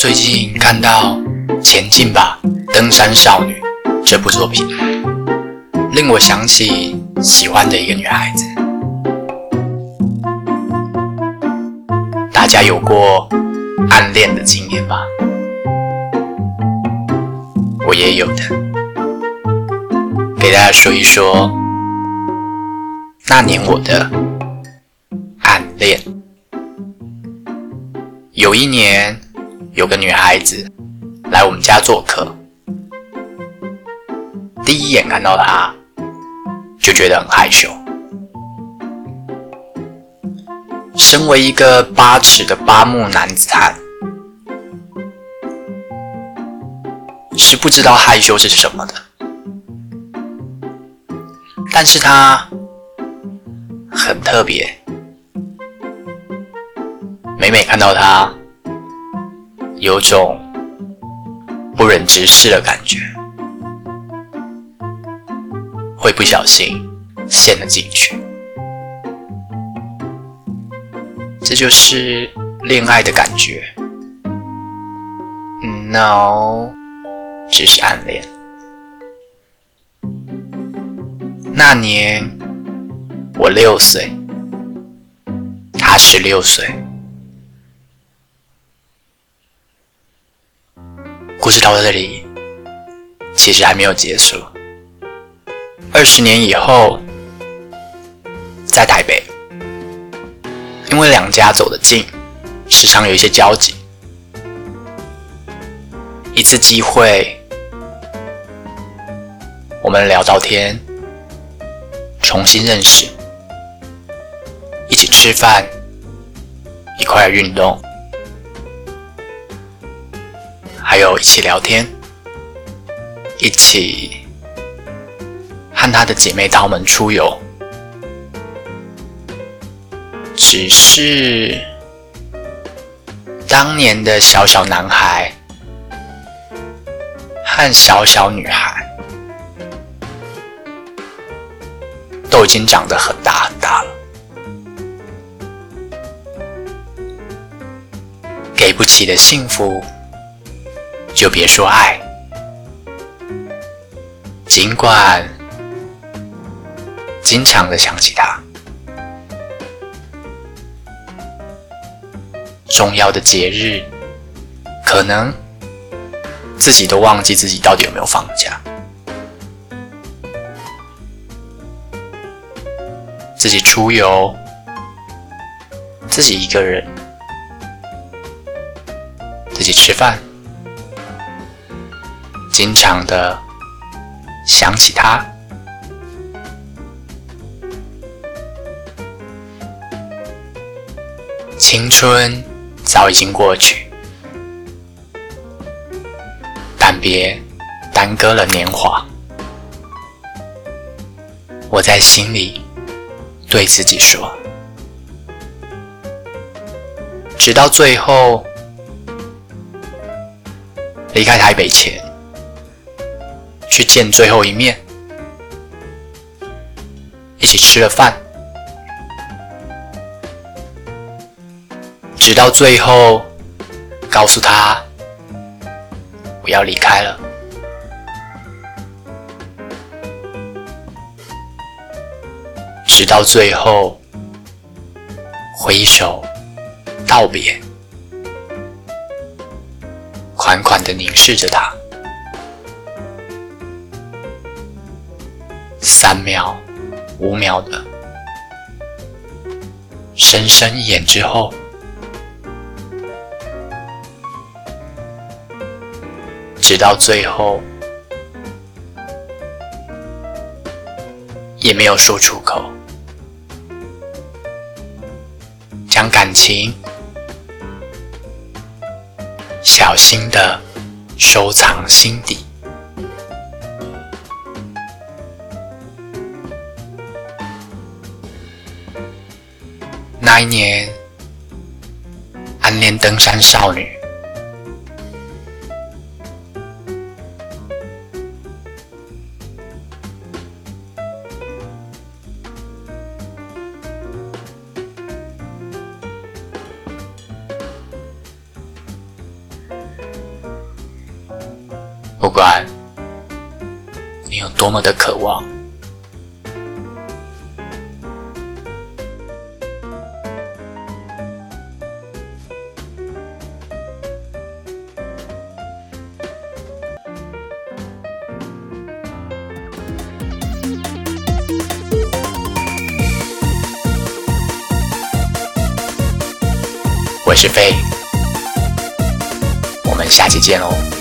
最近看到《前进吧，登山少女》这部作品，令我想起喜欢的一个女孩子。大家有过暗恋的经验吗？我也有的，给大家说一说那年我的暗恋。有一年，有个女孩子来我们家做客，第一眼看到她就觉得很害羞。身为一个八尺的八木男子汉，是不知道害羞是什么的。但是她很特别，每每看到她。有种不忍直视的感觉，会不小心陷了进去。这就是恋爱的感觉。No，只是暗恋。那年我六岁，他十六岁。故事到这里，其实还没有结束。二十年以后，在台北，因为两家走得近，时常有一些交集。一次机会，我们聊到天，重新认识，一起吃饭，一块运动。还有一起聊天，一起和他的姐妹淘们出游。只是当年的小小男孩和小小女孩都已经长得很大很大了，给不起的幸福。就别说爱，尽管经常的想起他，重要的节日，可能自己都忘记自己到底有没有放假，自己出游，自己一个人，自己吃饭。经常的想起他，青春早已经过去，但别耽搁了年华。我在心里对自己说，直到最后离开台北前。去见最后一面，一起吃了饭，直到最后告诉他我要离开了，直到最后挥手道别，款款的凝视着他。三秒、五秒的深深一眼之后，直到最后也没有说出口，将感情小心的收藏心底。那一年，暗恋登山少女。不管你有多么的渴望。我是飞，我们下期见喽。